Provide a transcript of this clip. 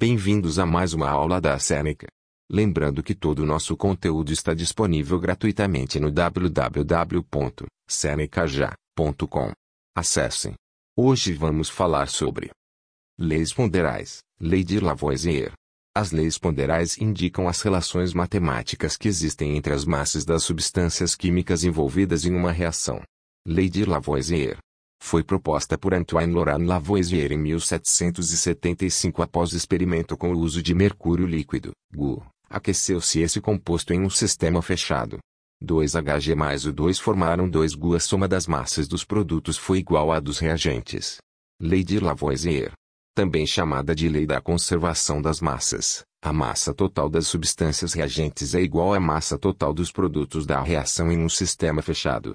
Bem-vindos a mais uma aula da Seneca. Lembrando que todo o nosso conteúdo está disponível gratuitamente no www.senecaja.com. Acessem. Hoje vamos falar sobre Leis ponderais, Lei de Lavoisier. As leis ponderais indicam as relações matemáticas que existem entre as massas das substâncias químicas envolvidas em uma reação. Lei de Lavoisier. Foi proposta por Antoine Laurent Lavoisier em 1775 após experimento com o uso de mercúrio líquido, GU. Aqueceu-se esse composto em um sistema fechado. 2Hg mais o 2 formaram 2 GU. A soma das massas dos produtos foi igual à dos reagentes. Lei de Lavoisier também chamada de lei da conservação das massas. A massa total das substâncias reagentes é igual à massa total dos produtos da reação em um sistema fechado.